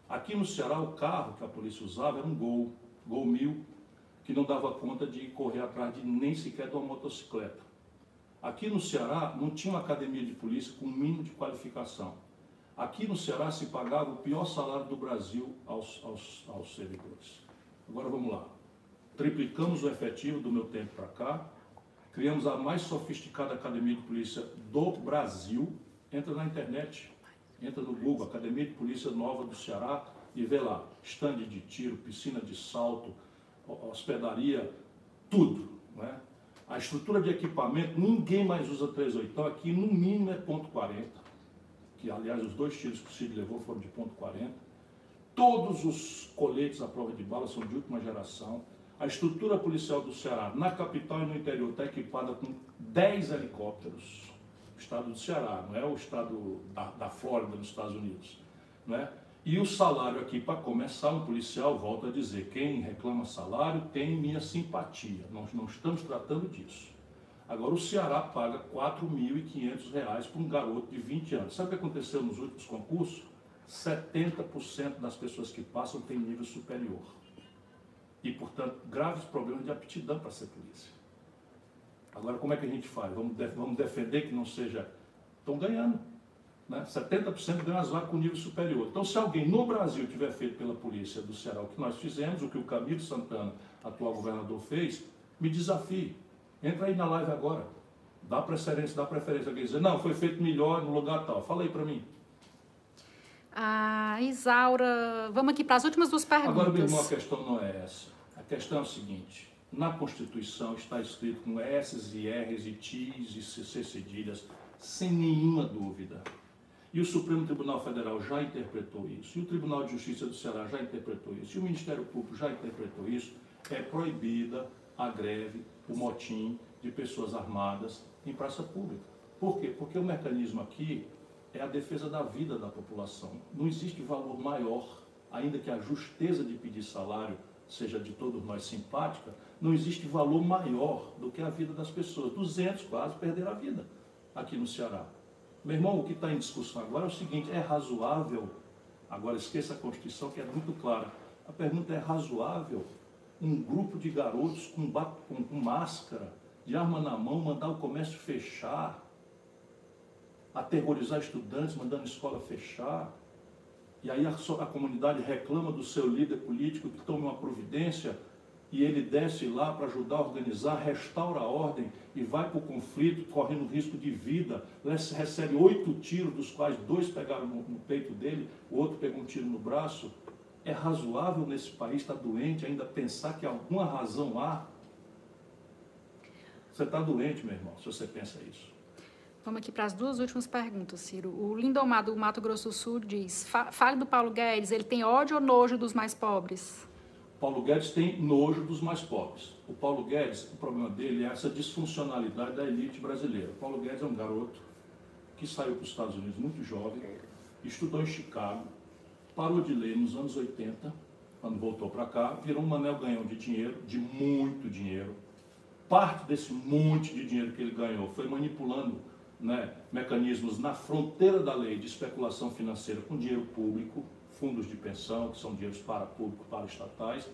Aqui no Ceará, o carro que a polícia usava era um Gol, Gol 1000, que não dava conta de correr atrás de nem sequer de uma motocicleta. Aqui no Ceará, não tinha uma academia de polícia com mínimo de qualificação. Aqui no Ceará se pagava o pior salário do Brasil aos, aos, aos servidores. Agora vamos lá triplicamos o efetivo do meu tempo para cá, criamos a mais sofisticada academia de polícia do Brasil. Entra na internet, entra no Google, Academia de Polícia Nova do Ceará, e vê lá, estande de tiro, piscina de salto, hospedaria, tudo. Né? A estrutura de equipamento, ninguém mais usa 38, aqui no mínimo é ponto .40, que aliás os dois tiros que o Cid levou foram de ponto .40. Todos os coletes à prova de bala são de última geração. A estrutura policial do Ceará, na capital e no interior, está equipada com 10 helicópteros. O estado do Ceará, não é o estado da, da Flórida, nos Estados Unidos. Não é? E o salário aqui, para começar, um policial, volta a dizer, quem reclama salário tem minha simpatia. Nós não estamos tratando disso. Agora, o Ceará paga R$ 4.500 para um garoto de 20 anos. Sabe o que aconteceu nos últimos concursos? 70% das pessoas que passam têm nível superior e, portanto, graves problemas de aptidão para ser polícia. Agora, como é que a gente faz? Vamos, def vamos defender que não seja. Estão ganhando. Né? 70% ganham as vagas com nível superior. Então, se alguém no Brasil tiver feito pela polícia do Ceará o que nós fizemos, o que o Camilo Santana, atual governador, fez, me desafie. Entra aí na live agora. Dá preferência, dá preferência. Alguém dizer, não, foi feito melhor no lugar tal. Fala aí para mim. A Isaura, vamos aqui para as últimas duas perguntas. Agora, meu irmão, a questão não é essa. A questão é o seguinte: na Constituição está escrito com S's e R's e T's e C cedilhas, sem nenhuma dúvida. E o Supremo Tribunal Federal já interpretou isso, e o Tribunal de Justiça do Ceará já interpretou isso, e o Ministério Público já interpretou isso. É proibida a greve, o motim de pessoas armadas em praça pública. Por quê? Porque o mecanismo aqui é a defesa da vida da população. Não existe valor maior, ainda que a justeza de pedir salário seja de todos nós simpática, não existe valor maior do que a vida das pessoas. 200 quase perderam a vida aqui no Ceará. Meu irmão, o que está em discussão agora é o seguinte: é razoável, agora esqueça a Constituição que é muito clara, a pergunta é razoável um grupo de garotos com, com, com máscara, de arma na mão, mandar o comércio fechar, aterrorizar estudantes, mandando a escola fechar. E aí a, a, comunidade reclama do seu líder político que tome uma providência e ele desce lá para ajudar a organizar, restaura a ordem e vai para o conflito, correndo risco de vida. Recebe oito tiros, dos quais dois pegaram no, no peito dele, o outro pegou um tiro no braço. É razoável nesse país estar tá doente ainda pensar que alguma razão há? Você está doente, meu irmão, se você pensa isso. Vamos aqui para as duas últimas perguntas, Ciro. O Lindomar do Mato Grosso do Sul diz: fale do Paulo Guedes, ele tem ódio ou nojo dos mais pobres? Paulo Guedes tem nojo dos mais pobres. O Paulo Guedes, o problema dele é essa disfuncionalidade da elite brasileira. O Paulo Guedes é um garoto que saiu para os Estados Unidos muito jovem, estudou em Chicago, parou de ler nos anos 80, quando voltou para cá, virou um manel ganhão de dinheiro, de muito dinheiro. Parte desse monte de dinheiro que ele ganhou foi manipulando né, mecanismos na fronteira da lei de especulação financeira com dinheiro público, fundos de pensão, que são dinheiros para público, para estatais,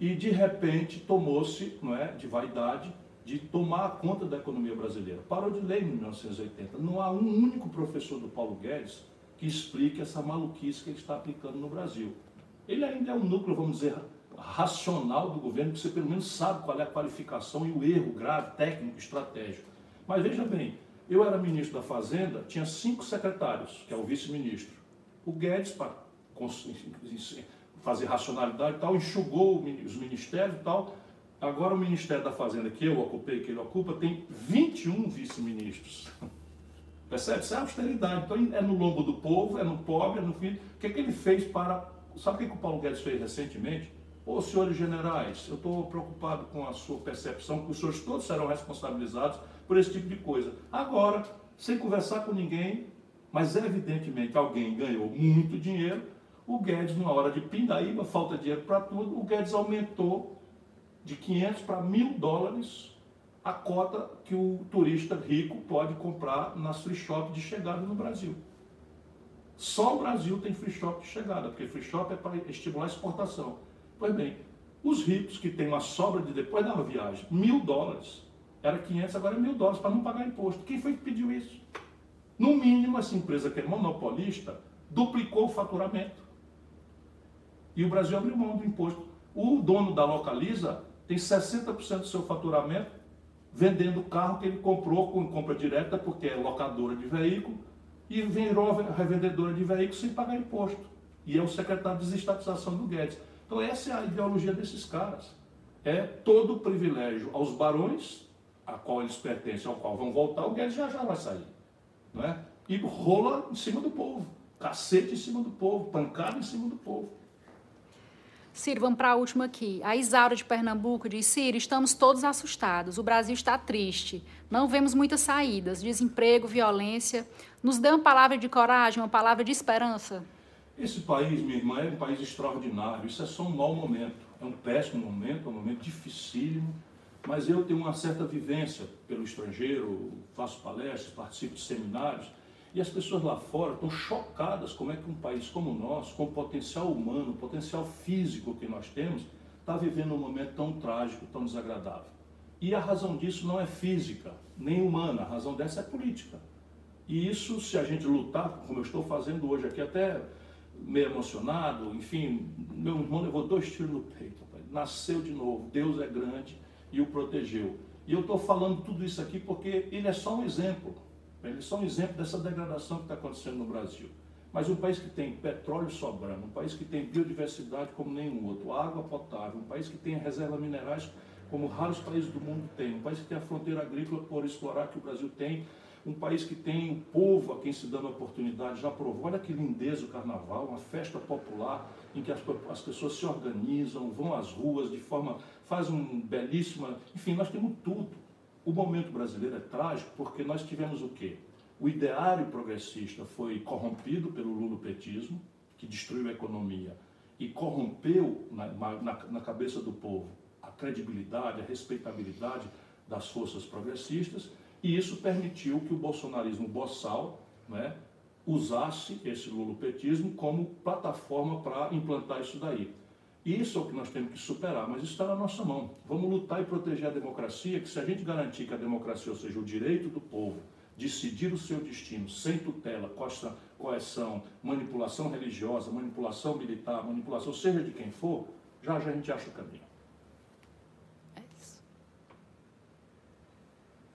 e de repente tomou-se é, de vaidade de tomar conta da economia brasileira. Parou de ler em 1980. Não há um único professor do Paulo Guedes que explique essa maluquice que ele está aplicando no Brasil. Ele ainda é um núcleo, vamos dizer, racional do governo, que você pelo menos sabe qual é a qualificação e o erro grave, técnico, estratégico. Mas veja bem, eu era ministro da Fazenda, tinha cinco secretários, que é o vice-ministro. O Guedes, para fazer racionalidade e tal, enxugou os ministérios e tal. Agora o Ministério da Fazenda que eu ocupei, que ele ocupa, tem 21 vice-ministros. Percebe? Isso é austeridade. Então é no lombo do povo, é no pobre, é no filho. O que, é que ele fez para. Sabe o que, que o Paulo Guedes fez recentemente? Ô senhores generais, eu estou preocupado com a sua percepção, que os senhores todos serão responsabilizados por esse tipo de coisa. Agora, sem conversar com ninguém, mas evidentemente alguém ganhou muito dinheiro, o Guedes, numa hora de pindaíba, falta dinheiro para tudo, o Guedes aumentou de 500 para 1.000 dólares a cota que o turista rico pode comprar nas free shop de chegada no Brasil. Só o Brasil tem free shop de chegada, porque free shop é para estimular a exportação. Pois bem, os ricos que têm uma sobra de depois da viagem, mil dólares, era 500, agora é mil dólares para não pagar imposto. Quem foi que pediu isso? No mínimo, essa empresa que é monopolista duplicou o faturamento. E o Brasil abriu mão do imposto. O dono da Localiza tem 60% do seu faturamento vendendo o carro que ele comprou com compra direta, porque é locadora de veículo, e virou revendedora de veículos sem pagar imposto. E é o secretário de desestatização do Guedes. Então essa é a ideologia desses caras. É todo privilégio aos barões, a qual eles pertencem, ao qual vão voltar, o Guedes já já vai sair. Não é? E rola em cima do povo. Cacete em cima do povo, pancada em cima do povo. Ciro, vamos para a última aqui. A Isaura de Pernambuco diz: Ciro, estamos todos assustados. O Brasil está triste. Não vemos muitas saídas. Desemprego, violência. Nos dê uma palavra de coragem, uma palavra de esperança. Esse país, minha irmã, é um país extraordinário. Isso é só um mau momento. É um péssimo momento, é um momento dificílimo. Mas eu tenho uma certa vivência pelo estrangeiro, faço palestras, participo de seminários. E as pessoas lá fora estão chocadas como é que um país como o nosso, com o potencial humano, o potencial físico que nós temos, está vivendo um momento tão trágico, tão desagradável. E a razão disso não é física, nem humana, a razão dessa é política. E isso, se a gente lutar, como eu estou fazendo hoje aqui, até meio emocionado, enfim, meu irmão levou dois tiros no peito, nasceu de novo, Deus é grande e o protegeu. E eu estou falando tudo isso aqui porque ele é só um exemplo. Eles são um exemplo dessa degradação que está acontecendo no Brasil. Mas um país que tem petróleo sobrando, um país que tem biodiversidade como nenhum outro, água potável, um país que tem reservas minerais como raros países do mundo têm, um país que tem a fronteira agrícola por explorar que o Brasil tem, um país que tem o povo a quem se dando oportunidade, já provou, olha que lindeza o carnaval, uma festa popular em que as, as pessoas se organizam, vão às ruas de forma, faz um belíssima, enfim, nós temos tudo. O momento brasileiro é trágico porque nós tivemos o quê? O ideário progressista foi corrompido pelo lulopetismo, que destruiu a economia e corrompeu na, na, na cabeça do povo a credibilidade, a respeitabilidade das forças progressistas, e isso permitiu que o bolsonarismo boçal né, usasse esse lulopetismo como plataforma para implantar isso daí. Isso é o que nós temos que superar, mas isso está na nossa mão. Vamos lutar e proteger a democracia, que se a gente garantir que a democracia, ou seja, o direito do povo, decidir o seu destino sem tutela, coerção, manipulação religiosa, manipulação militar, manipulação seja de quem for, já já a gente acha o caminho.